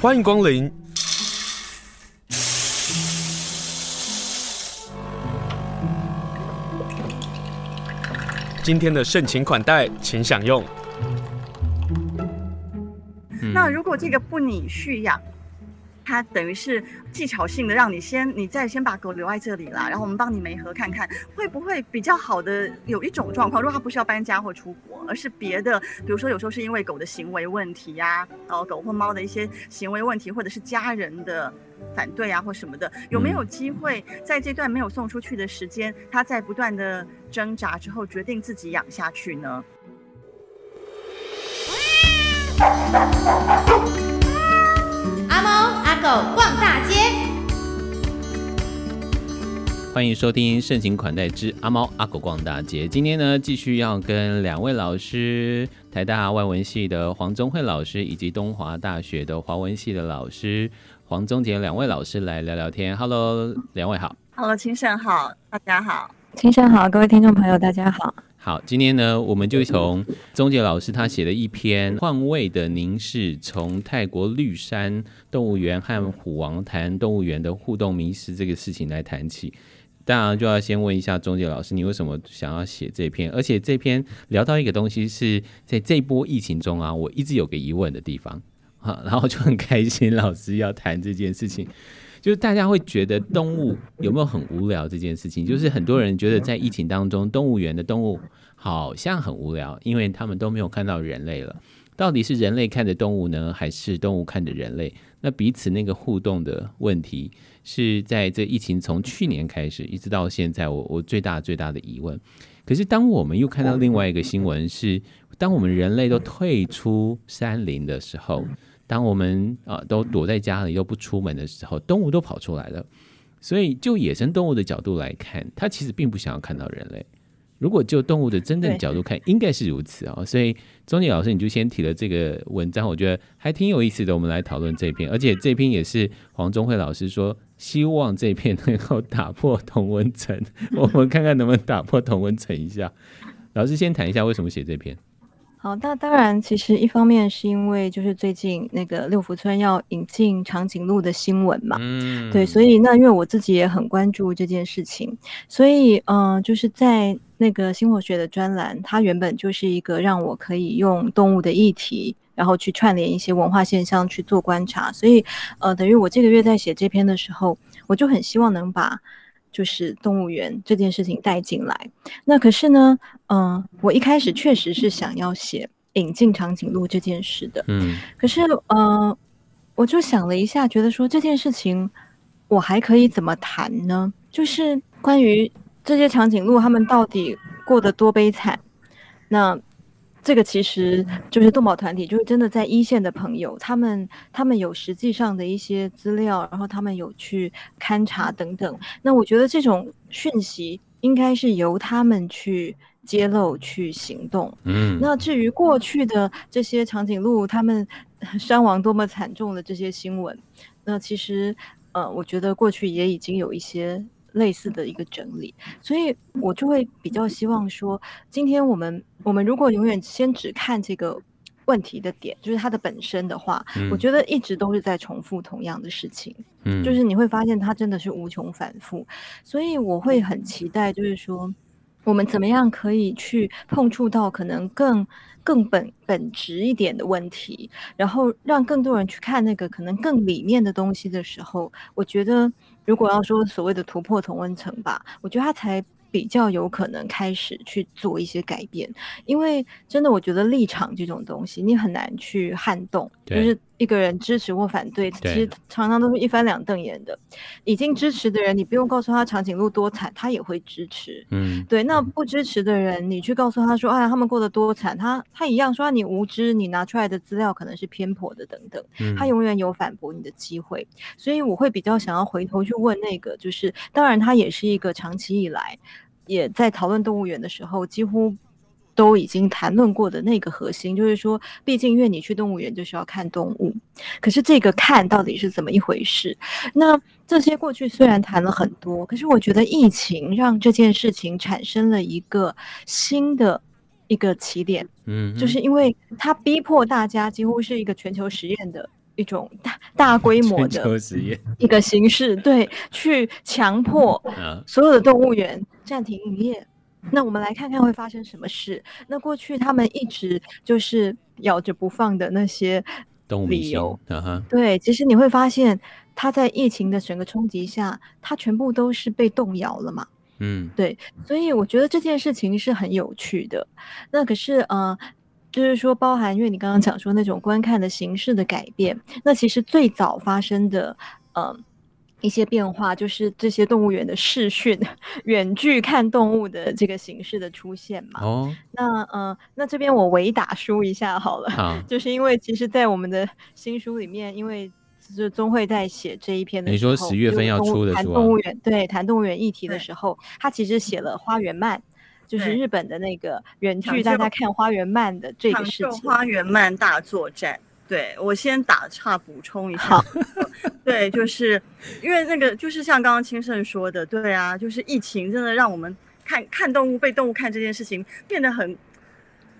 欢迎光临。今天的盛情款待，请享用。那如果这个不你蓄养，它等于是技巧性的让你先，你再先把狗留在这里啦，然后我们帮你媒合看看会不会比较好的。有一种状况，如果它不是要搬家或出国，而是别的，比如说有时候是因为狗的行为问题呀、啊，然后狗或猫的一些行为问题，或者是家人的反对啊或什么的，有没有机会在这段没有送出去的时间，他在不断的挣扎之后，决定自己养下去呢？逛大街，欢迎收听盛情款待之阿猫阿狗逛大街。今天呢，继续要跟两位老师，台大外文系的黄宗慧老师，以及东华大学的华文系的老师黄宗杰两位老师来聊聊天。Hello，两位好。Hello，清盛好，大家好。清盛好，各位听众朋友，大家好。好，今天呢，我们就从钟杰老师他写的一篇《换位的凝视：从泰国绿山动物园和虎王谈动物园的互动迷失》这个事情来谈起。当然，就要先问一下钟杰老师，你为什么想要写这篇？而且这篇聊到一个东西，是在这波疫情中啊，我一直有个疑问的地方，好，然后就很开心老师要谈这件事情。就是大家会觉得动物有没有很无聊这件事情，就是很多人觉得在疫情当中，动物园的动物好像很无聊，因为他们都没有看到人类了。到底是人类看着动物呢，还是动物看着人类？那彼此那个互动的问题，是在这疫情从去年开始一直到现在，我我最大最大的疑问。可是当我们又看到另外一个新闻，是当我们人类都退出山林的时候。当我们啊都躲在家里又不出门的时候，动物都跑出来了。所以就野生动物的角度来看，它其实并不想要看到人类。如果就动物的真正角度看，应该是如此啊、哦。所以钟杰老师，你就先提了这个文章，我觉得还挺有意思的。我们来讨论这篇，而且这篇也是黄宗慧老师说，希望这篇能够打破同温层。我们看看能不能打破同温层一下。老师先谈一下为什么写这篇。好，那当然，其实一方面是因为就是最近那个六福村要引进长颈鹿的新闻嘛，嗯，对，所以那因为我自己也很关注这件事情，所以嗯、呃，就是在那个星火学的专栏，它原本就是一个让我可以用动物的议题，然后去串联一些文化现象去做观察，所以呃，等于我这个月在写这篇的时候，我就很希望能把。就是动物园这件事情带进来，那可是呢，嗯、呃，我一开始确实是想要写引进长颈鹿这件事的，嗯，可是，呃，我就想了一下，觉得说这件事情我还可以怎么谈呢？就是关于这些长颈鹿，他们到底过得多悲惨？那。这个其实就是动保团体，就是真的在一线的朋友，他们他们有实际上的一些资料，然后他们有去勘察等等。那我觉得这种讯息应该是由他们去揭露、去行动。嗯，那至于过去的这些长颈鹿，他们 伤亡多么惨重的这些新闻，那其实呃，我觉得过去也已经有一些。类似的一个整理，所以我就会比较希望说，今天我们我们如果永远先只看这个问题的点，就是它的本身的话，嗯，我觉得一直都是在重复同样的事情，嗯，就是你会发现它真的是无穷反复，所以我会很期待，就是说我们怎么样可以去碰触到可能更更本本质一点的问题，然后让更多人去看那个可能更里面的东西的时候，我觉得。如果要说所谓的突破同温层吧，我觉得他才比较有可能开始去做一些改变，因为真的，我觉得立场这种东西，你很难去撼动，就是。一个人支持或反对，其实常常都是一翻两瞪眼的。已经支持的人，你不用告诉他长颈鹿多惨，他也会支持。嗯，对。那不支持的人，你去告诉他说：“哎呀，他们过得多惨。”他他一样说：“你无知，你拿出来的资料可能是偏颇的，等等。”他永远有反驳你的机会。所以我会比较想要回头去问那个，就是当然，他也是一个长期以来也在讨论动物园的时候几乎。都已经谈论过的那个核心，就是说，毕竟因为你去动物园就是要看动物，可是这个看到底是怎么一回事？那这些过去虽然谈了很多，可是我觉得疫情让这件事情产生了一个新的一个起点，嗯，就是因为它逼迫大家几乎是一个全球实验的一种大大规模的一个形式，对，去强迫所有的动物园暂停营业。那我们来看看会发生什么事。那过去他们一直就是咬着不放的那些理由，对，其实你会发现，它在疫情的整个冲击下，它全部都是被动摇了嘛。嗯，对，所以我觉得这件事情是很有趣的。那可是，呃，就是说，包含因为你刚刚讲说那种观看的形式的改变，那其实最早发生的，呃。一些变化就是这些动物园的视讯、远距看动物的这个形式的出现嘛。哦，那呃，那这边我微打书一下好了。好，就是因为其实，在我们的新书里面，因为就是中会在写这一篇的时候，你说十月份要出的书，谈动物园对谈动物园议题的时候，他其实写了花园漫，就是日本的那个远距大家看花园漫的这个事情。花园漫大作战。对，我先打岔补充一下，对，就是因为那个就是像刚刚青盛说的，对啊，就是疫情真的让我们看看动物被动物看这件事情变得很，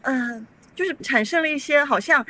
嗯、呃，就是产生了一些好像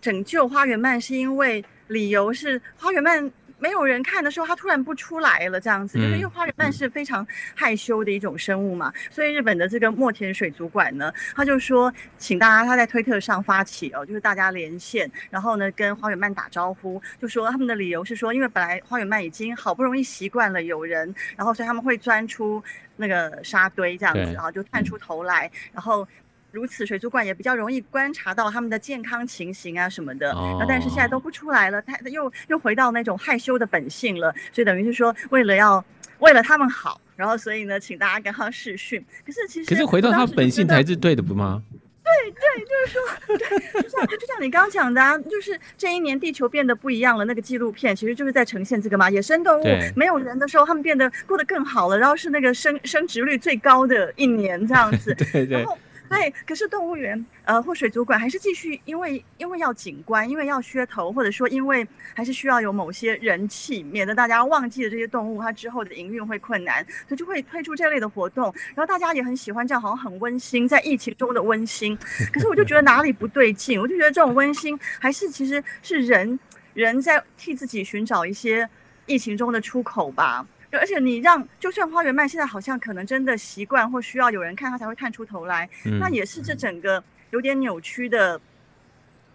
拯救花园鳗是因为理由是花园鳗。没有人看的时候，它突然不出来了，这样子，就是因为花园鳗是非常害羞的一种生物嘛，所以日本的这个墨田水族馆呢，他就说，请大家他在推特上发起哦，就是大家连线，然后呢跟花园鳗打招呼，就说他们的理由是说，因为本来花园鳗已经好不容易习惯了有人，然后所以他们会钻出那个沙堆这样子，然后就探出头来，然后。如此，水族馆也比较容易观察到他们的健康情形啊什么的。那、哦、但是现在都不出来了，他又又回到那种害羞的本性了。所以等于是说，为了要为了他们好，然后所以呢，请大家跟他试训。可是其实，可是回到他本性才是对的，不吗？对对，就是说，对，就像就像你刚刚讲的啊，就是这一年地球变得不一样了。那个纪录片其实就是在呈现这个嘛，野生动物没有人的时候，他们变得过得更好了，然后是那个生生殖率最高的一年这样子。对对。然后对，可是动物园呃或水族馆还是继续，因为因为要景观，因为要噱头，或者说因为还是需要有某些人气，免得大家忘记了这些动物，它之后的营运会困难，所以就会推出这类的活动。然后大家也很喜欢这样，好像很温馨，在疫情中的温馨。可是我就觉得哪里不对劲，我就觉得这种温馨还是其实是人人在替自己寻找一些疫情中的出口吧。而且你让，就算花园麦现在好像可能真的习惯或需要有人看它才会探出头来，嗯、那也是这整个有点扭曲的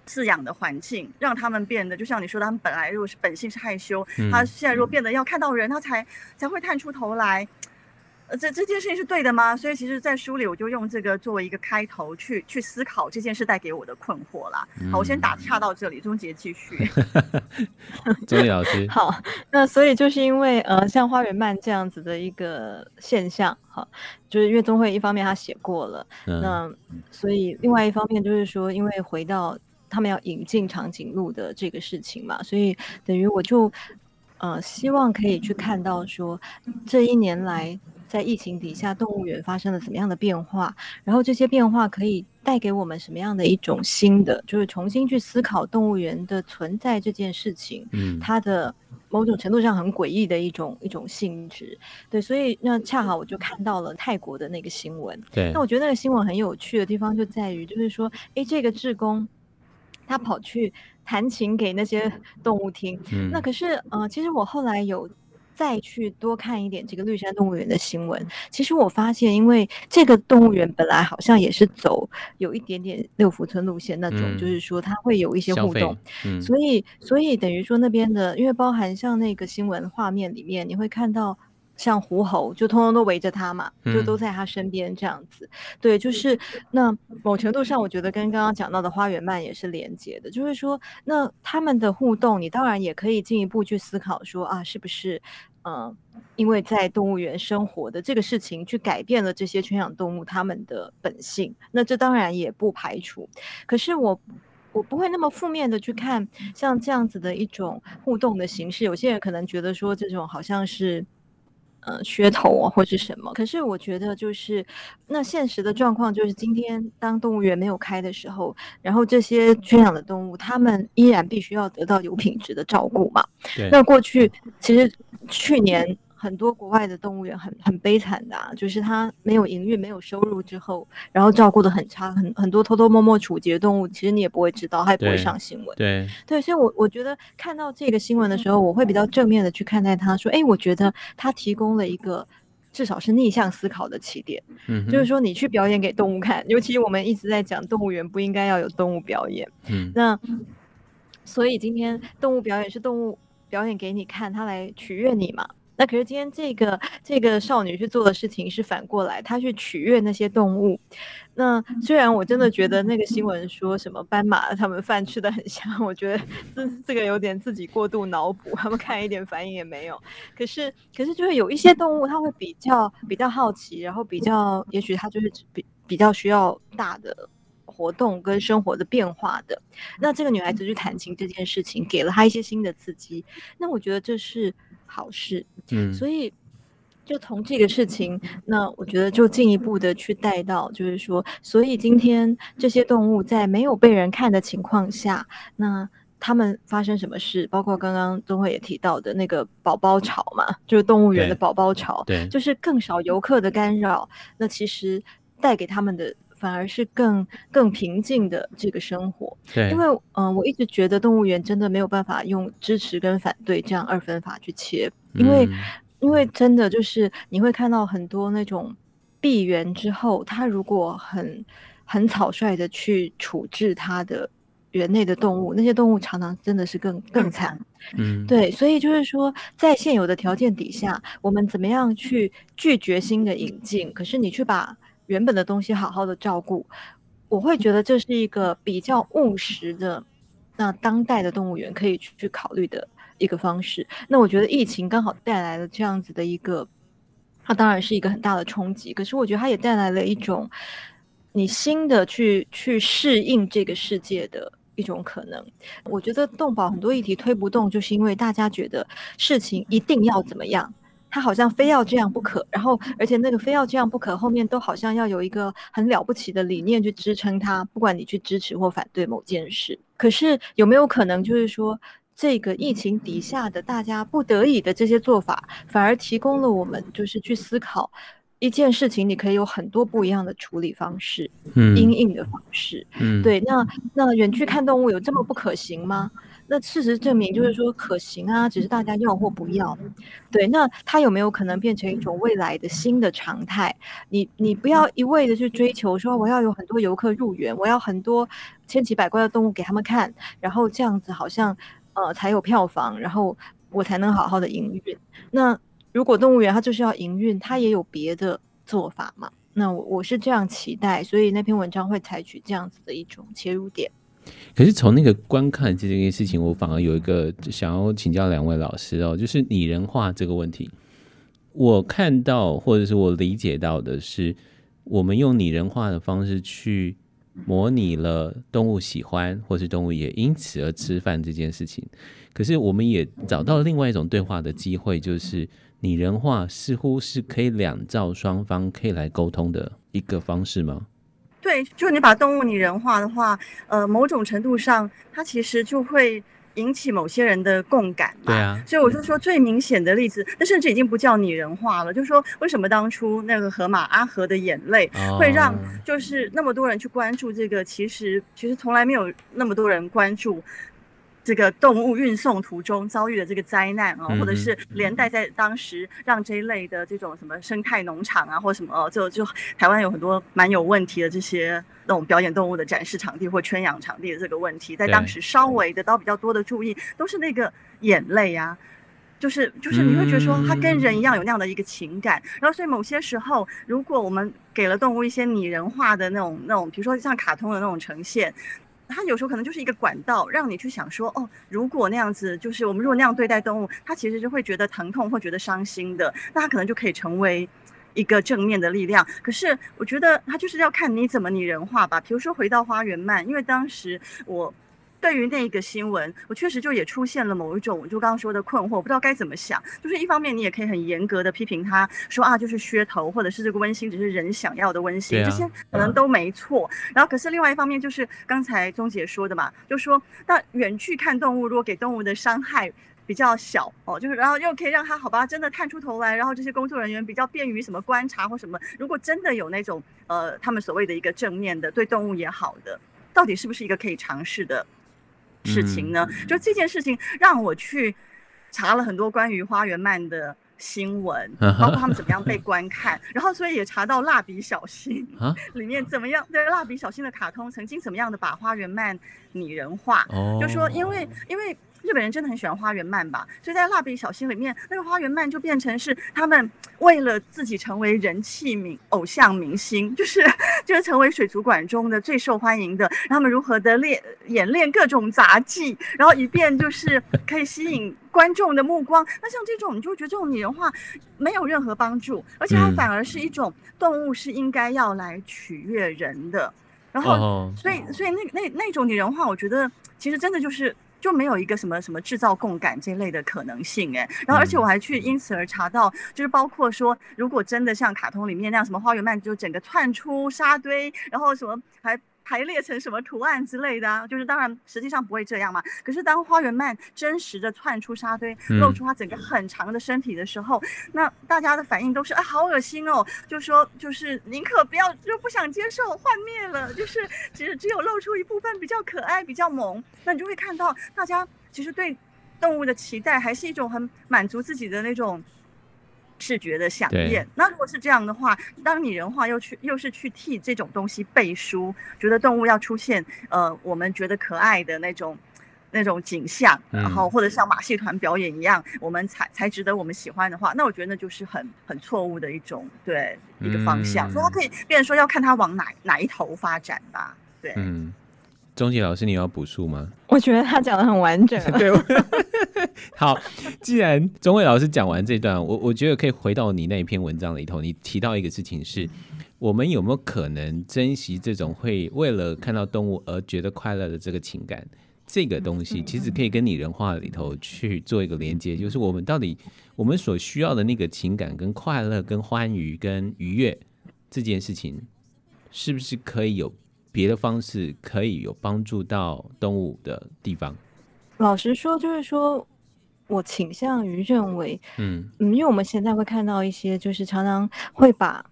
饲养的环境，让他们变得就像你说的，他们本来如果是本性是害羞，他现在如果变得要看到人，他才才会探出头来。呃，这这件事情是对的吗？所以其实，在书里我就用这个作为一个开头去去思考这件事带给我的困惑啦。好，我先打岔到这里，宗杰继续。宗杰老师，好，那所以就是因为呃，像花园漫这样子的一个现象，哈，就是因为中会一方面他写过了，嗯、那所以另外一方面就是说，因为回到他们要引进长颈鹿的这个事情嘛，所以等于我就呃希望可以去看到说这一年来。在疫情底下，动物园发生了怎么样的变化？然后这些变化可以带给我们什么样的一种新的，就是重新去思考动物园的存在这件事情。嗯，它的某种程度上很诡异的一种一种性质。对，所以那恰好我就看到了泰国的那个新闻。对，那我觉得那个新闻很有趣的地方就在于，就是说，哎，这个志工他跑去弹琴给那些动物听。嗯，那可是，呃，其实我后来有。再去多看一点这个绿山动物园的新闻，其实我发现，因为这个动物园本来好像也是走有一点点六福村路线那种，嗯、就是说它会有一些互动，嗯、所以所以等于说那边的，因为包含像那个新闻画面里面，你会看到像狐猴就通通都围着他嘛，就都在他身边这样子，嗯、对，就是那某程度上，我觉得跟刚刚讲到的花园鳗也是连接的，就是说那他们的互动，你当然也可以进一步去思考说啊，是不是？嗯，因为在动物园生活的这个事情，去改变了这些圈养动物它们的本性，那这当然也不排除。可是我我不会那么负面的去看像这样子的一种互动的形式。有些人可能觉得说这种好像是。呃，噱头啊，或是什么？可是我觉得，就是那现实的状况，就是今天当动物园没有开的时候，然后这些圈养的动物，它们依然必须要得到有品质的照顾嘛。对那过去其实去年很多国外的动物园很很悲惨的啊，就是它没有营运、没有收入之后，然后照顾得很差，很很多偷偷摸摸处决动物，其实你也不会知道，它也不会上新闻。对对，所以我我觉得看到这个新闻的时候，我会比较正面的去看待它，说，哎，我觉得它提供了一个。至少是逆向思考的起点，嗯，就是说你去表演给动物看，尤其我们一直在讲动物园不应该要有动物表演，嗯，那所以今天动物表演是动物表演给你看，它来取悦你嘛。那可是今天这个这个少女去做的事情是反过来，她去取悦那些动物。那虽然我真的觉得那个新闻说什么斑马他们饭吃的很香，我觉得这这个有点自己过度脑补，他们看一点反应也没有。可是可是就是有一些动物，它会比较比较好奇，然后比较也许它就是比比较需要大的活动跟生活的变化的。那这个女孩子去弹琴这件事情，给了她一些新的刺激。那我觉得这是。好事，嗯，所以就从这个事情，那我觉得就进一步的去带到，就是说，所以今天这些动物在没有被人看的情况下，那他们发生什么事？包括刚刚宗慧也提到的那个宝宝潮嘛，就是动物园的宝宝潮，对，就是更少游客的干扰，那其实带给他们的。反而是更更平静的这个生活，对，因为嗯、呃，我一直觉得动物园真的没有办法用支持跟反对这样二分法去切，因为、嗯、因为真的就是你会看到很多那种闭园之后，它如果很很草率的去处置它的园内的动物，那些动物常常真的是更更惨，嗯，对，所以就是说，在现有的条件底下，我们怎么样去拒绝新的引进？可是你去把原本的东西好好的照顾，我会觉得这是一个比较务实的，那当代的动物园可以去去考虑的一个方式。那我觉得疫情刚好带来了这样子的一个，它当然是一个很大的冲击，可是我觉得它也带来了一种你新的去去适应这个世界的一种可能。我觉得动保很多议题推不动，就是因为大家觉得事情一定要怎么样。他好像非要这样不可，然后而且那个非要这样不可后面都好像要有一个很了不起的理念去支撑他，不管你去支持或反对某件事。可是有没有可能就是说，这个疫情底下的大家不得已的这些做法，反而提供了我们就是去思考一件事情，你可以有很多不一样的处理方式，嗯，因应的方式，嗯，对。那那远去看动物有这么不可行吗？那事实证明，就是说可行啊，只是大家要或不要。对，那它有没有可能变成一种未来的新的常态？你你不要一味的去追求说我要有很多游客入园，我要很多千奇百怪的动物给他们看，然后这样子好像呃才有票房，然后我才能好好的营运。那如果动物园它就是要营运，它也有别的做法嘛？那我我是这样期待，所以那篇文章会采取这样子的一种切入点。可是从那个观看这件事情，我反而有一个想要请教两位老师哦，就是拟人化这个问题。我看到或者是我理解到的是，我们用拟人化的方式去模拟了动物喜欢，或是动物也因此而吃饭这件事情。可是我们也找到另外一种对话的机会，就是拟人化似乎是可以两造双方可以来沟通的一个方式吗？对，就你把动物拟人化的话，呃，某种程度上，它其实就会引起某些人的共感嘛。对啊。所以我就说最明显的例子，那甚至已经不叫拟人化了，就是说为什么当初那个河马阿和的眼泪会让就是那么多人去关注这个，其实其实从来没有那么多人关注。这个动物运送途中遭遇的这个灾难啊，或者是连带在当时让这一类的这种什么生态农场啊，或什么就就台湾有很多蛮有问题的这些那种表演动物的展示场地或圈养场地的这个问题，在当时稍微得到比较多的注意，都是那个眼泪啊，就是就是你会觉得说它跟人一样有那样的一个情感，然后所以某些时候，如果我们给了动物一些拟人化的那种那种，比如说像卡通的那种呈现。它有时候可能就是一个管道，让你去想说，哦，如果那样子，就是我们如果那样对待动物，它其实就会觉得疼痛或觉得伤心的，那它可能就可以成为一个正面的力量。可是我觉得它就是要看你怎么拟人化吧。比如说回到花园慢，因为当时我。对于那个新闻，我确实就也出现了某一种，我就刚刚说的困惑，我不知道该怎么想。就是一方面，你也可以很严格的批评他，说啊，就是噱头，或者是这个温馨只是人想要的温馨，这些可能都没错。然后，可是另外一方面，就是刚才钟姐说的嘛，就说那远距看动物，如果给动物的伤害比较小哦，就是然后又可以让他好吧，真的探出头来，然后这些工作人员比较便于什么观察或什么。如果真的有那种呃，他们所谓的一个正面的对动物也好的，到底是不是一个可以尝试的事情呢？嗯、就这件事情让我去查了很多关于花园漫的新闻，包括他们怎么样被观看，然后所以也查到蜡笔小新 里面怎么样，对蜡笔小新的卡通曾经怎么样的把花园漫拟人化，哦、就说因为因为。日本人真的很喜欢花园鳗吧？所以在蜡笔小新里面，那个花园鳗就变成是他们为了自己成为人气明偶像明星，就是就是成为水族馆中的最受欢迎的，让他们如何的练演练各种杂技，然后以便就是可以吸引观众的目光。那像这种，你就觉得这种拟人化没有任何帮助，而且它反而是一种动物是应该要来取悦人的。然后，所以所以那那那种拟人化，我觉得其实真的就是。就没有一个什么什么制造共感这类的可能性哎，然后而且我还去因此而查到，就是包括说，如果真的像卡通里面那样，什么花园漫就整个窜出沙堆，然后什么还。排列成什么图案之类的啊？就是当然，实际上不会这样嘛。可是当花园鳗真实的窜出沙堆，露出它整个很长的身体的时候，嗯、那大家的反应都是啊，好恶心哦！就说就是宁可不要，就不想接受幻灭了。就是只只有露出一部分比较可爱、比较萌，那你就会看到大家其实对动物的期待还是一种很满足自己的那种。视觉的想念，那如果是这样的话，当拟人化又去又是去替这种东西背书，觉得动物要出现呃，我们觉得可爱的那种那种景象，嗯、然后或者像马戏团表演一样，我们才才值得我们喜欢的话，那我觉得那就是很很错误的一种对一个方向，嗯、所以它可以变成说要看它往哪哪一头发展吧，对。嗯钟杰老师，你要补述吗？我觉得他讲的很完整。对，好，既然钟伟老师讲完这段，我我觉得可以回到你那一篇文章里头，你提到一个事情是，我们有没有可能珍惜这种会为了看到动物而觉得快乐的这个情感？这个东西其实可以跟拟人化里头去做一个连接，就是我们到底我们所需要的那个情感、跟快乐、跟欢愉、跟愉悦这件事情，是不是可以有？别的方式可以有帮助到动物的地方。老实说，就是说我倾向于认为，嗯嗯，因为我们现在会看到一些，就是常常会把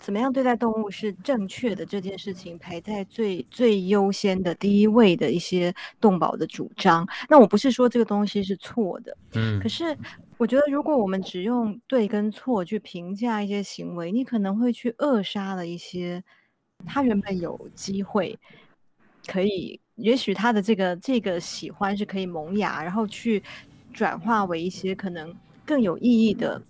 怎么样对待动物是正确的这件事情排在最最优先的第一位的一些动保的主张。那我不是说这个东西是错的，嗯，可是我觉得如果我们只用对跟错去评价一些行为，你可能会去扼杀了一些。他原本有机会可以，也许他的这个这个喜欢是可以萌芽，然后去转化为一些可能更有意义的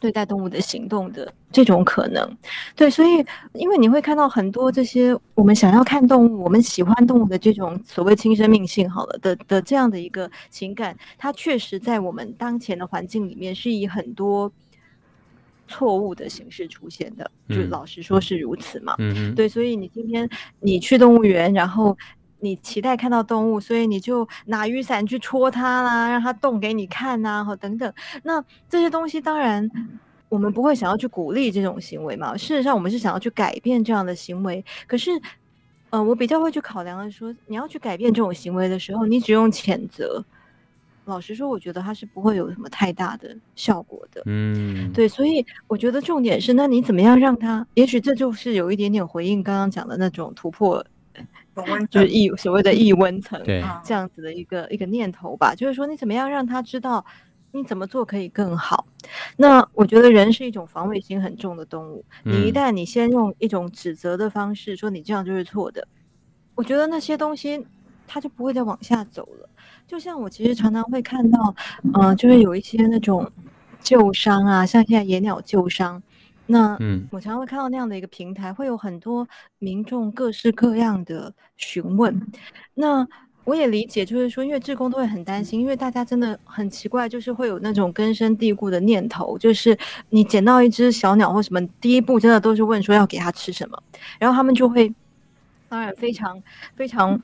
对待动物的行动的这种可能。对，所以因为你会看到很多这些我们想要看动物，我们喜欢动物的这种所谓亲生命性好了的的这样的一个情感，它确实在我们当前的环境里面是以很多。错误的形式出现的，就老实说是如此嘛。嗯，对，所以你今天你去动物园，然后你期待看到动物，所以你就拿雨伞去戳它啦，让它动给你看呐、啊，或等等。那这些东西当然我们不会想要去鼓励这种行为嘛。事实上，我们是想要去改变这样的行为。可是，呃，我比较会去考量的说，你要去改变这种行为的时候，你只用谴责。老实说，我觉得它是不会有什么太大的效果的。嗯，对，所以我觉得重点是，那你怎么样让它？也许这就是有一点点回应刚刚讲的那种突破，就是异所谓的异温层，对，这样子的一个一个念头吧。就是说，你怎么样让他知道你怎么做可以更好？那我觉得人是一种防卫心很重的动物。你一旦你先用一种指责的方式说你这样就是错的，我觉得那些东西它就不会再往下走了。就像我其实常常会看到，嗯、呃，就是有一些那种旧伤啊，像现在野鸟旧伤，那嗯，我常常会看到那样的一个平台，会有很多民众各式各样的询问。那我也理解，就是说，因为志工都会很担心，因为大家真的很奇怪，就是会有那种根深蒂固的念头，就是你捡到一只小鸟或什么，第一步真的都是问说要给它吃什么，然后他们就会，当然非常非常。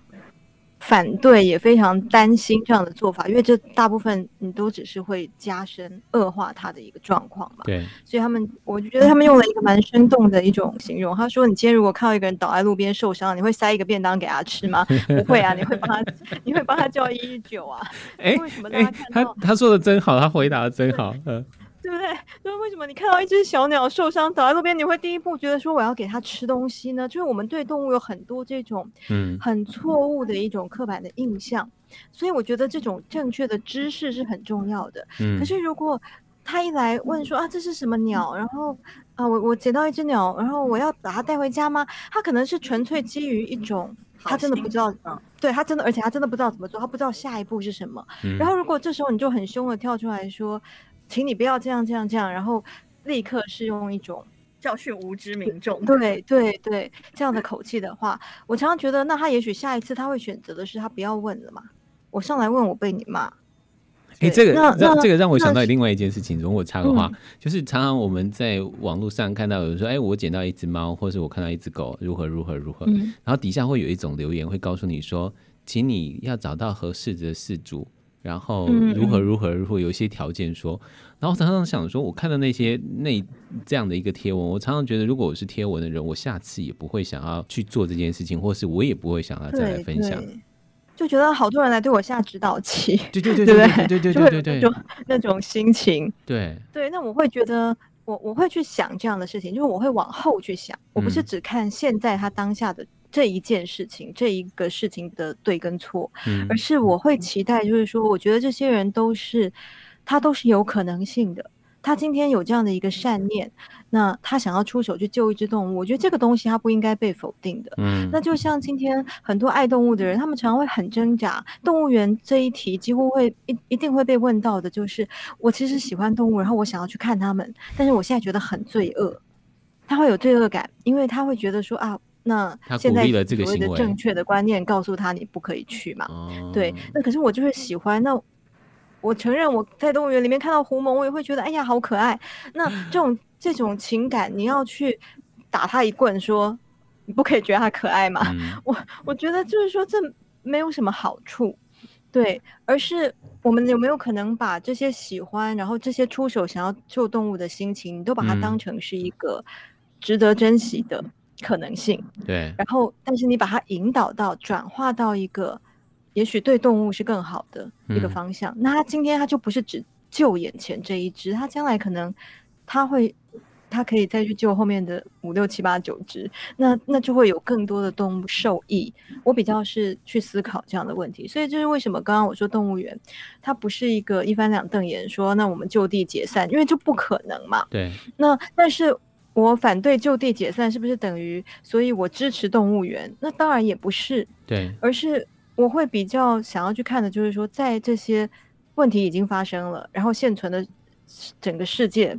反对，也非常担心这样的做法，因为这大部分你都只是会加深恶化他的一个状况嘛。对，所以他们，我就觉得他们用了一个蛮生动的一种形容。他说：“你今天如果看到一个人倒在路边受伤，你会塞一个便当给他吃吗？不会啊，你会帮他，你会帮他叫一一九啊。哎，为什么大家看到？他他说的真好，他回答的真好，嗯。”对不对？就是为什么你看到一只小鸟受伤倒在路边，你会第一步觉得说我要给它吃东西呢？就是我们对动物有很多这种嗯很错误的一种刻板的印象，嗯、所以我觉得这种正确的知识是很重要的。嗯，可是如果他一来问说啊这是什么鸟，然后啊我我捡到一只鸟，然后我要把它带回家吗？他可能是纯粹基于一种他真的不知道，嗯，对他真的，而且他真的不知道怎么做，他不知道下一步是什么。嗯、然后如果这时候你就很凶的跳出来说。请你不要这样这样这样，然后立刻是用一种 教训无知民众，对对对，这样的口气的话，我常常觉得，那他也许下一次他会选择的是他不要问了嘛。我上来问我被你骂，哎，这个让这个让我想到另外一件事情，如果插个话，嗯、就是常常我们在网络上看到有人说，哎，我捡到一只猫，或是我看到一只狗，如何如何如何，嗯、然后底下会有一种留言会告诉你说，请你要找到合适的事主。然后如何如何如何有一些条件说，嗯、然后常常想说，我看到那些那这样的一个贴文，我常常觉得，如果我是贴文的人，我下次也不会想要去做这件事情，或是我也不会想要再来分享，就觉得好多人来对我下指导棋，对对对对对对对？对对，就那种心情，对对，那我会觉得，我我会去想这样的事情，就是我会往后去想，我不是只看现在他当下的。这一件事情，这一个事情的对跟错，嗯、而是我会期待，就是说，我觉得这些人都是，他都是有可能性的。他今天有这样的一个善念，那他想要出手去救一只动物，我觉得这个东西他不应该被否定的。嗯，那就像今天很多爱动物的人，他们常常会很挣扎。动物园这一题几乎会一一定会被问到的，就是我其实喜欢动物，然后我想要去看他们，但是我现在觉得很罪恶，他会有罪恶感，因为他会觉得说啊。那现在所谓的正确的观念告诉他你不可以去嘛？对，那可是我就是喜欢。那我承认我在动物园里面看到狐獴，我也会觉得哎呀好可爱。那这种 这种情感，你要去打他一棍，说你不可以觉得他可爱嘛？嗯、我我觉得就是说这没有什么好处，对，而是我们有没有可能把这些喜欢，然后这些出手想要救动物的心情，你都把它当成是一个值得珍惜的。可能性对，然后但是你把它引导到转化到一个也许对动物是更好的一个方向，嗯、那它今天它就不是只救眼前这一只，它将来可能它会它可以再去救后面的五六七八九只，那那就会有更多的动物受益。我比较是去思考这样的问题，所以这是为什么刚刚我说动物园它不是一个一翻两瞪眼说那我们就地解散，因为就不可能嘛。对，那但是。我反对就地解散，是不是等于所以我支持动物园？那当然也不是，对，而是我会比较想要去看的，就是说，在这些问题已经发生了，然后现存的整个世界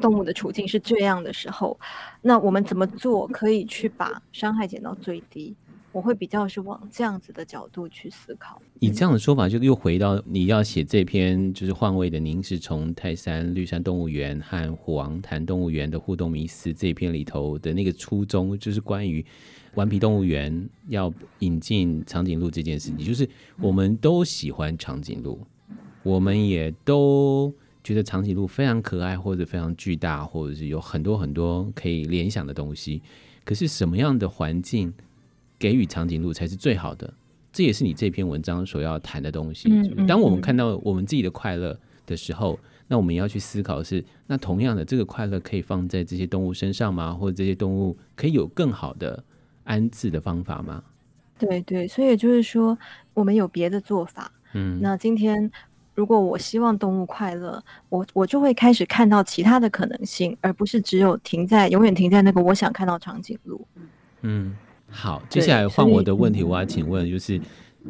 动物的处境是这样的时候，那我们怎么做可以去把伤害减到最低？我会比较是往这样子的角度去思考。以这样的说法，就又回到你要写这篇就是换位的您是，从泰山绿山动物园和虎王潭动物园的互动迷思这篇里头的那个初衷，就是关于顽皮动物园要引进长颈鹿这件事情。就是我们都喜欢长颈鹿，我们也都觉得长颈鹿非常可爱，或者非常巨大，或者是有很多很多可以联想的东西。可是什么样的环境给予长颈鹿才是最好的，这也是你这篇文章所要谈的东西。当我们看到我们自己的快乐的时候，那我们也要去思考是：那同样的这个快乐可以放在这些动物身上吗？或者这些动物可以有更好的安置的方法吗？对对，所以就是说，我们有别的做法。嗯，那今天如果我希望动物快乐，我我就会开始看到其他的可能性，而不是只有停在永远停在那个我想看到长颈鹿。嗯。好，接下来换我的问题，我要请问，就是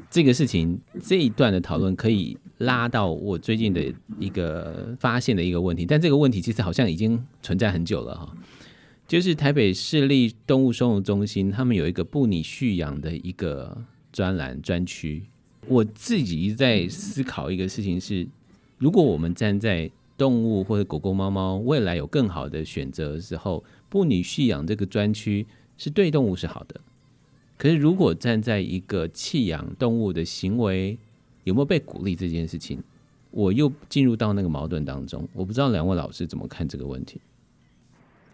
这个事情这一段的讨论可以拉到我最近的一个发现的一个问题，但这个问题其实好像已经存在很久了哈。就是台北市立动物收容中心，他们有一个不拟蓄养的一个专栏专区。我自己一直在思考一个事情是，如果我们站在动物或者狗狗猫猫未来有更好的选择的时候，不拟蓄养这个专区是对动物是好的。可是如果站在一个弃养动物的行为有没有被鼓励这件事情，我又进入到那个矛盾当中。我不知道两位老师怎么看这个问题。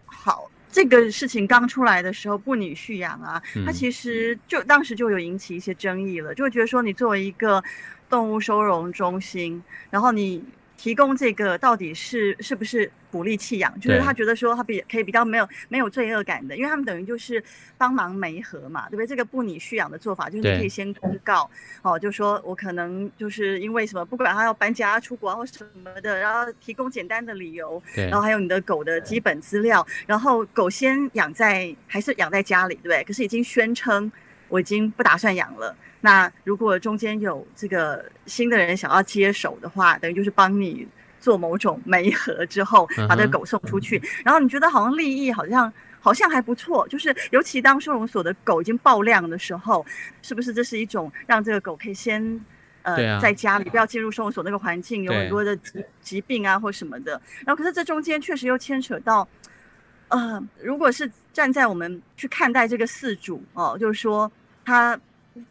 好，这个事情刚出来的时候，不拟蓄养啊，它其实就当时就有引起一些争议了，就会觉得说你作为一个动物收容中心，然后你。提供这个到底是是不是鼓励弃养？就是他觉得说他比可以比较没有没有罪恶感的，因为他们等于就是帮忙媒合嘛，对不对？这个不拟续养的做法就是你可以先公告哦，就说我可能就是因为什么，不管他要搬家、出国或什么的，然后提供简单的理由，然后还有你的狗的基本资料，然后狗先养在还是养在家里，对不对？可是已经宣称我已经不打算养了。那如果中间有这个新的人想要接手的话，等于就是帮你做某种媒合之后，把这个狗送出去，uh. 然后你觉得好像利益好像好像还不错，就是尤其当收容所的狗已经爆量的时候，是不是这是一种让这个狗可以先呃、啊、在家里不要进入收容所那个环境，有很多的疾疾病啊或什么的，然后可是这中间确实又牵扯到，呃，如果是站在我们去看待这个饲主哦，就是说他。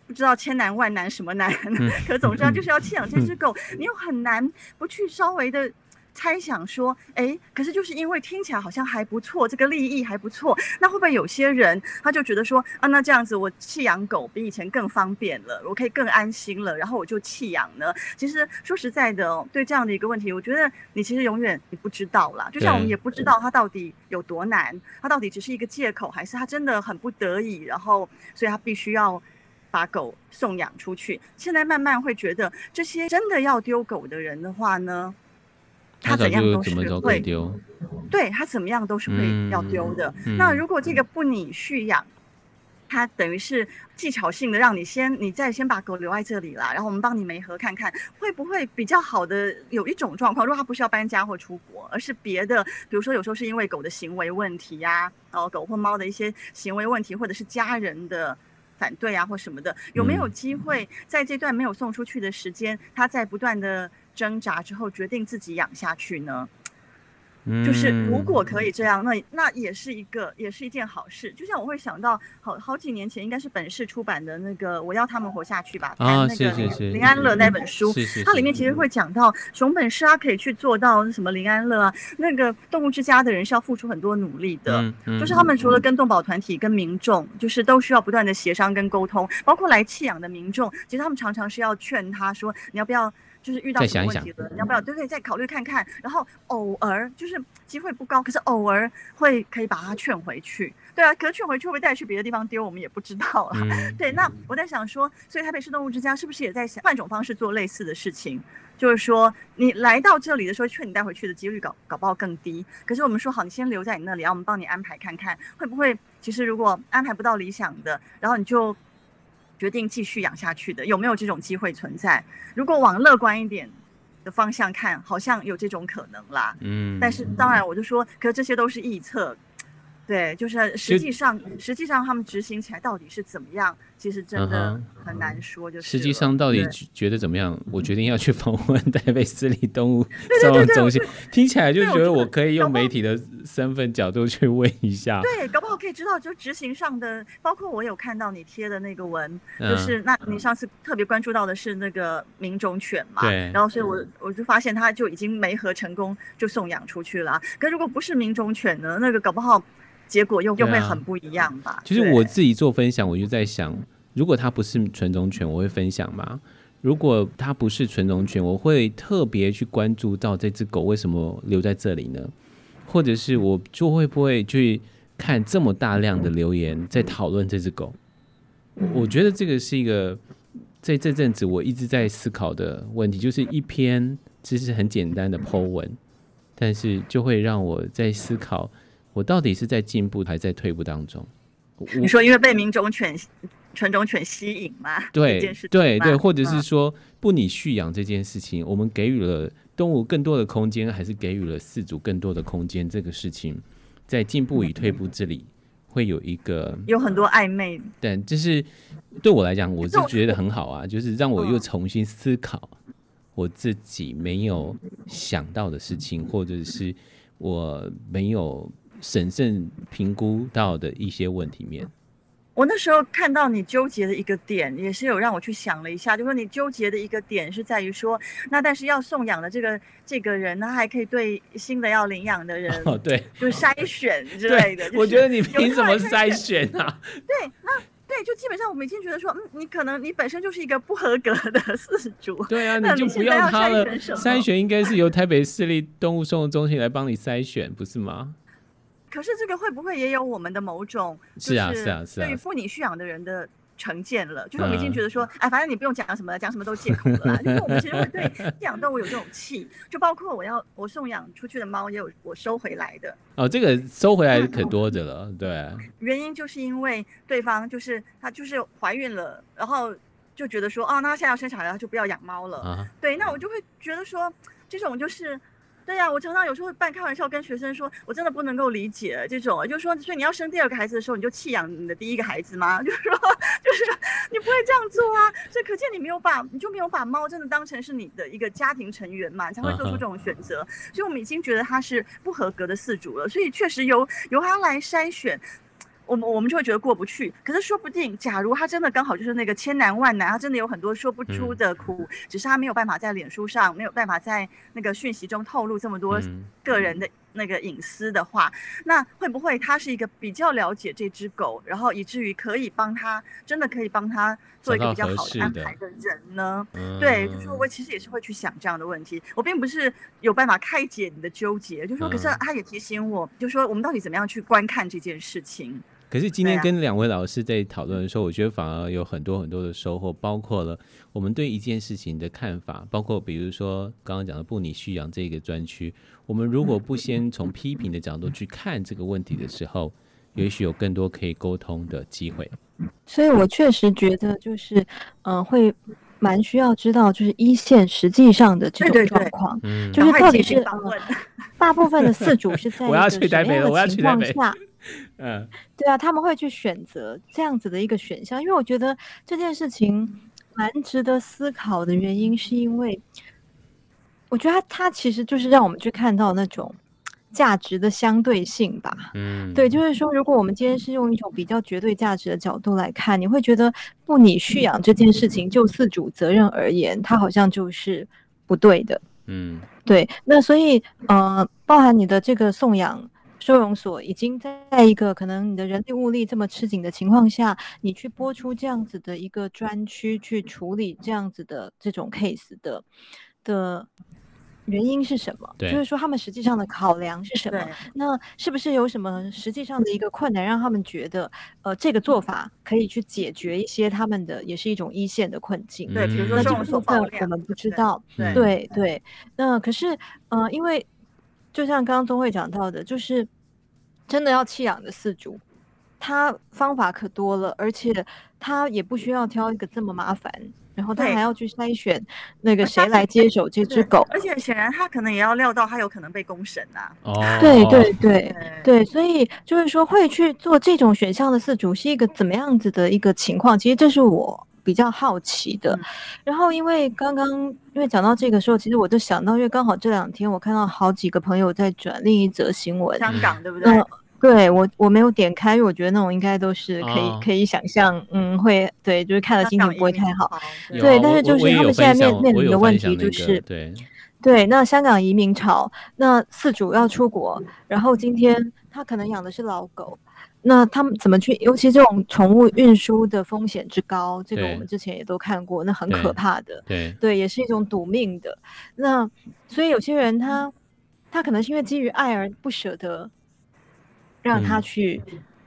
不知道千难万难什么难，可总之他就是要弃养这只狗，你又很难不去稍微的猜想说，哎，可是就是因为听起来好像还不错，这个利益还不错，那会不会有些人他就觉得说，啊，那这样子我弃养狗比以前更方便了，我可以更安心了，然后我就弃养呢？其实说实在的，对这样的一个问题，我觉得你其实永远你不知道啦，就像我们也不知道他到底有多难，他到底只是一个借口，还是他真的很不得已，然后所以他必须要。把狗送养出去，现在慢慢会觉得这些真的要丢狗的人的话呢，他怎样都是会丢，对他怎么样都是会要丢的。嗯、那如果这个不拟续养，它等于是技巧性的让你先，你再先把狗留在这里啦，然后我们帮你媒合看看会不会比较好的。有一种状况，如果它不是要搬家或出国，而是别的，比如说有时候是因为狗的行为问题呀、啊，然后狗或猫的一些行为问题，或者是家人的。反对啊，或什么的，有没有机会在这段没有送出去的时间，它在不断的挣扎之后，决定自己养下去呢？就是如果可以这样，那那也是一个，也是一件好事。就像我会想到，好好几年前应该是本市出版的那个《我要他们活下去》吧，谈那个林安乐那本书，它里面其实会讲到熊本市他可以去做到什么林安乐啊，那个动物之家的人是要付出很多努力的，就是他们除了跟动保团体、跟民众，就是都需要不断的协商跟沟通，包括来弃养的民众，其实他们常常是要劝他说，你要不要？就是遇到什么问题了，你要不要对对，再考虑看看。然后偶尔就是机会不高，可是偶尔会可以把他劝回去。对啊，可是劝回去会不会带去别的地方丢，我们也不知道啊。嗯、对，那我在想说，所以台北市动物之家是不是也在想换种方式做类似的事情？就是说，你来到这里的时候，劝你带回去的几率搞搞不好更低。可是我们说好，你先留在你那里，然后我们帮你安排看看，会不会其实如果安排不到理想的，然后你就。决定继续养下去的，有没有这种机会存在？如果往乐观一点的方向看，好像有这种可能啦。嗯，但是当然，我就说，可是这些都是臆测。对，就是实际上，实际上他们执行起来到底是怎么样？其实真的很难说。就是、uh. 实际上到底觉得怎么样？我决定要去访问台北市立动物 收容中心，听起来就觉得我可以用媒体的身份角度去问一下。对，搞不好可以知道，就执行上的，包括我有看到你贴的那个文，就是那你上次特别关注到的是那个名种犬嘛？对。然后所以我我就发现它就已经没合成功，就送养出去了。可如果不是名种犬呢？那个搞不好。结果又又会很不一样吧？其实、啊就是、我自己做分享，我就在想，如果它不是纯种犬，我会分享吗？如果它不是纯种犬，我会特别去关注到这只狗为什么留在这里呢？或者是我就会不会去看这么大量的留言在讨论这只狗？我觉得这个是一个在这阵子我一直在思考的问题，就是一篇其实很简单的 po 文，但是就会让我在思考。我到底是在进步还是在退步当中？你说因为被民种犬、纯种犬吸引吗？对，对对，或者是说不你蓄养这件事情，嗯，我们给予了动物更多的空间，还是给予了饲主更多的空间？这个事情在进步与退步这里会有一个有很多暧昧。但就是对我来讲，我是觉得很好啊，就是让我又重新思考我自己没有想到的事情，或者是我没有。审慎评估到的一些问题面，我那时候看到你纠结的一个点，也是有让我去想了一下，就说你纠结的一个点是在于说，那但是要送养的这个这个人，他还可以对新的要领养的人，哦，对，就筛选之类的。我觉得你凭什么筛选啊？对，那对，就基本上我们已经觉得说，嗯，你可能你本身就是一个不合格的饲主。对啊，你就不要他了。筛选应该是由台北市立动物收容中心来帮你筛选，不是吗？可是这个会不会也有我们的某种，是啊是啊是啊，对于妇女续养的人的成见了？就是我们已经觉得说，哎，反正你不用讲什么，讲什么都借口了。就是我们其实会对饲 养动物有这种气，就包括我要我送养出去的猫，也有我收回来的。哦，这个收回来可多着了，对。原因就是因为对方就是她就是怀孕了，然后就觉得说，哦，那她现在要生小孩，就不要养猫了。啊。对，那我就会觉得说，这种就是。对呀、我常常有时候半开玩笑跟学生说，我真的不能够理解这种，就是说，所以你要生第二个孩子的时候，你就弃养你的第一个孩子吗？就是说，就是你不会这样做啊。所以可见你没有把，你就没有把猫真的当成是你的一个家庭成员嘛，才会做出这种选择。所以我们已经觉得它是不合格的饲主了，所以确实由由他来筛选。我们我们就会觉得过不去，可是说不定，假如他真的刚好就是那个千难万难，他真的有很多说不出的苦，嗯、只是他没有办法在脸书上，没有办法在那个讯息中透露这么多个人的那个隐私的话，嗯、那会不会他是一个比较了解这只狗，然后以至于可以帮他，真的可以帮他做一个比较好的安排的人呢？对，就是说我其实也是会去想这样的问题，我并不是有办法开解你的纠结，就是说，可是他也提醒我，就是说我们到底怎么样去观看这件事情。可是今天跟两位老师在讨论的时候，我觉得反而有很多很多的收获，包括了我们对一件事情的看法，包括比如说刚刚讲的不拟续养这个专区，我们如果不先从批评的角度去看这个问题的时候，也许有更多可以沟通的机会。所以我确实觉得，就是嗯、会蛮需要知道，就是一线实际上的这种状况，嗯，就是到底是、大部分的四主是在一个什么样的情况下？嗯，对啊，他们会去选择这样子的一个选项，因为我觉得这件事情蛮值得思考的原因，是因为我觉得它它其实就是让我们去看到那种价值的相对性吧。嗯，对，就是说，如果我们今天是用一种比较绝对价值的角度来看，你会觉得不你蓄养这件事情，就自主责任而言，它好像就是不对的。嗯，对，那所以呃，包含你的这个送养。收容所已经在一个可能你的人力物力这么吃紧的情况下，你去拨出这样子的一个专区去处理这样子的这种 case 的的原因是什么？对就是说他们实际上的考量是什么？那是不是有什么实际上的一个困难，让他们觉得呃这个做法可以去解决一些他们的也是一种一线的困境？对，比如说这种部分我们不知道。对对，对，对，那可是呃，因为。就像刚刚宗慧讲到的，就是真的要弃养的饲主，他方法可多了，而且他也不需要挑一个这么麻烦，然后他还要去筛选那个谁来接手这只狗，而且显然他可能也要料到他有可能被公审呐。哦，对对对对，所以就是说会去做这种选项的饲主是一个怎么样子的一个情况？其实这是我。比较好奇的，嗯、然后因为刚刚因为讲到这个时候，其实我就想到，因为刚好这两天我看到好几个朋友在转另一则新闻，香港对不对？嗯、对我我没有点开，因为我觉得那种应该都是可以、哦、可以想象，嗯，会对，就是看了心情不会太好。对，对，但是就是他们现在面面临的问题就是，那个、对对，那香港移民潮，那饲主要出国，然后今天他可能养的是老狗。那他们怎么去？尤其这种宠物运输的风险之高，这个我们之前也都看过，那很可怕的。对对，也是一种赌命的。那所以有些人他他可能是因为基于爱而不舍得让他去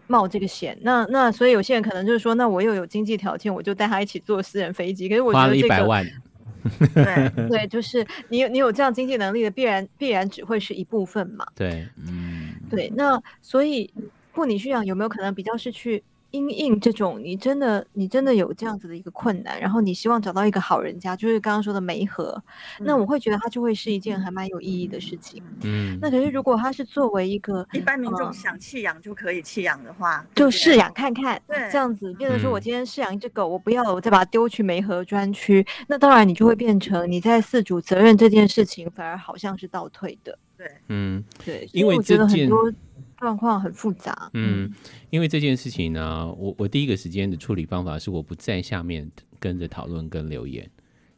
冒这个险。嗯、那那所以有些人可能就是说，那我又有经济条件，我就带他一起坐私人飞机。可是我觉得、这个、花了一百万。对 对，就是你有你有这样经济能力的，必然必然只会是一部分嘛。对，嗯，对。那所以。不拟续养有没有可能比较是去因应这种你真的你真的有这样子的一个困难，然后你希望找到一个好人家，就是刚刚说的媒合，嗯、那我会觉得它就会是一件还蛮有意义的事情。嗯，那可是如果它是作为一个一般民众想弃养就可以弃养的话，就试养看看，对，这样子变成说我今天试养一只狗，我不要了，我再把它丢去媒合专区，那当然你就会变成你在四主责任这件事情反而好像是倒退的。对，嗯，对，因为我觉得很多。状况很复杂。嗯，因为这件事情呢，我我第一个时间的处理方法是我不在下面跟着讨论跟留言。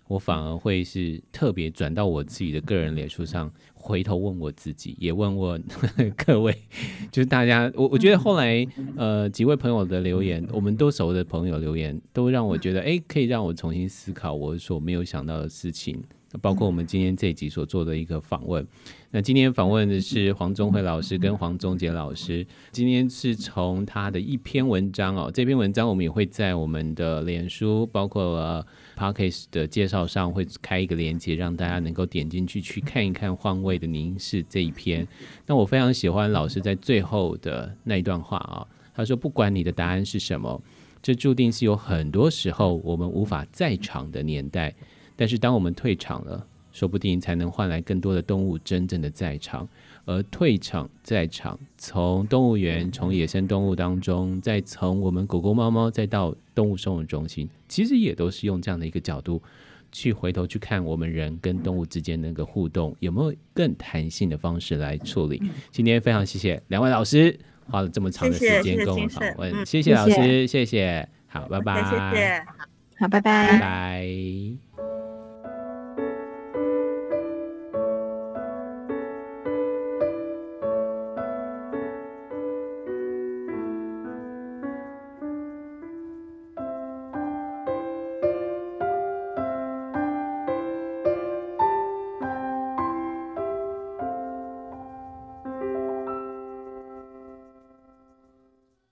我反而会是特别转到我自己的个人脸书上，回头问我自己，也问问 各位，就是大家，我我觉得后来呃几位朋友的留言，我们都熟的朋友留言，都让我觉得哎，可以让我重新思考我所没有想到的事情。包括我们今天这集所做的一个访问，那今天访问的是黄宗慧老师跟黄宗杰老师。今天是从他的一篇文章哦，这篇文章我们也会在我们的脸书，包括了 Podcast 的介绍上会开一个链接，让大家能够点进去去看一看《换位的凝视》这一篇。那我非常喜欢老师在最后的那一段话啊，他说：“不管你的答案是什么，这注定是有很多时候我们无法在场的年代。”但是，当我们退场了，说不定才能换来更多的动物真正的在场。而退场在场，从动物园，从野生动物当中，再从我们狗狗、猫猫，再到动物收容中心，其实也都是用这样的一个角度去回头去看我们人跟动物之间的那个互动，有没有更弹性的方式来处理。今天非常谢谢两位老师花了这么长的时间跟我们访问，谢谢老师，谢谢，好，拜拜，谢谢，好，拜拜，拜拜。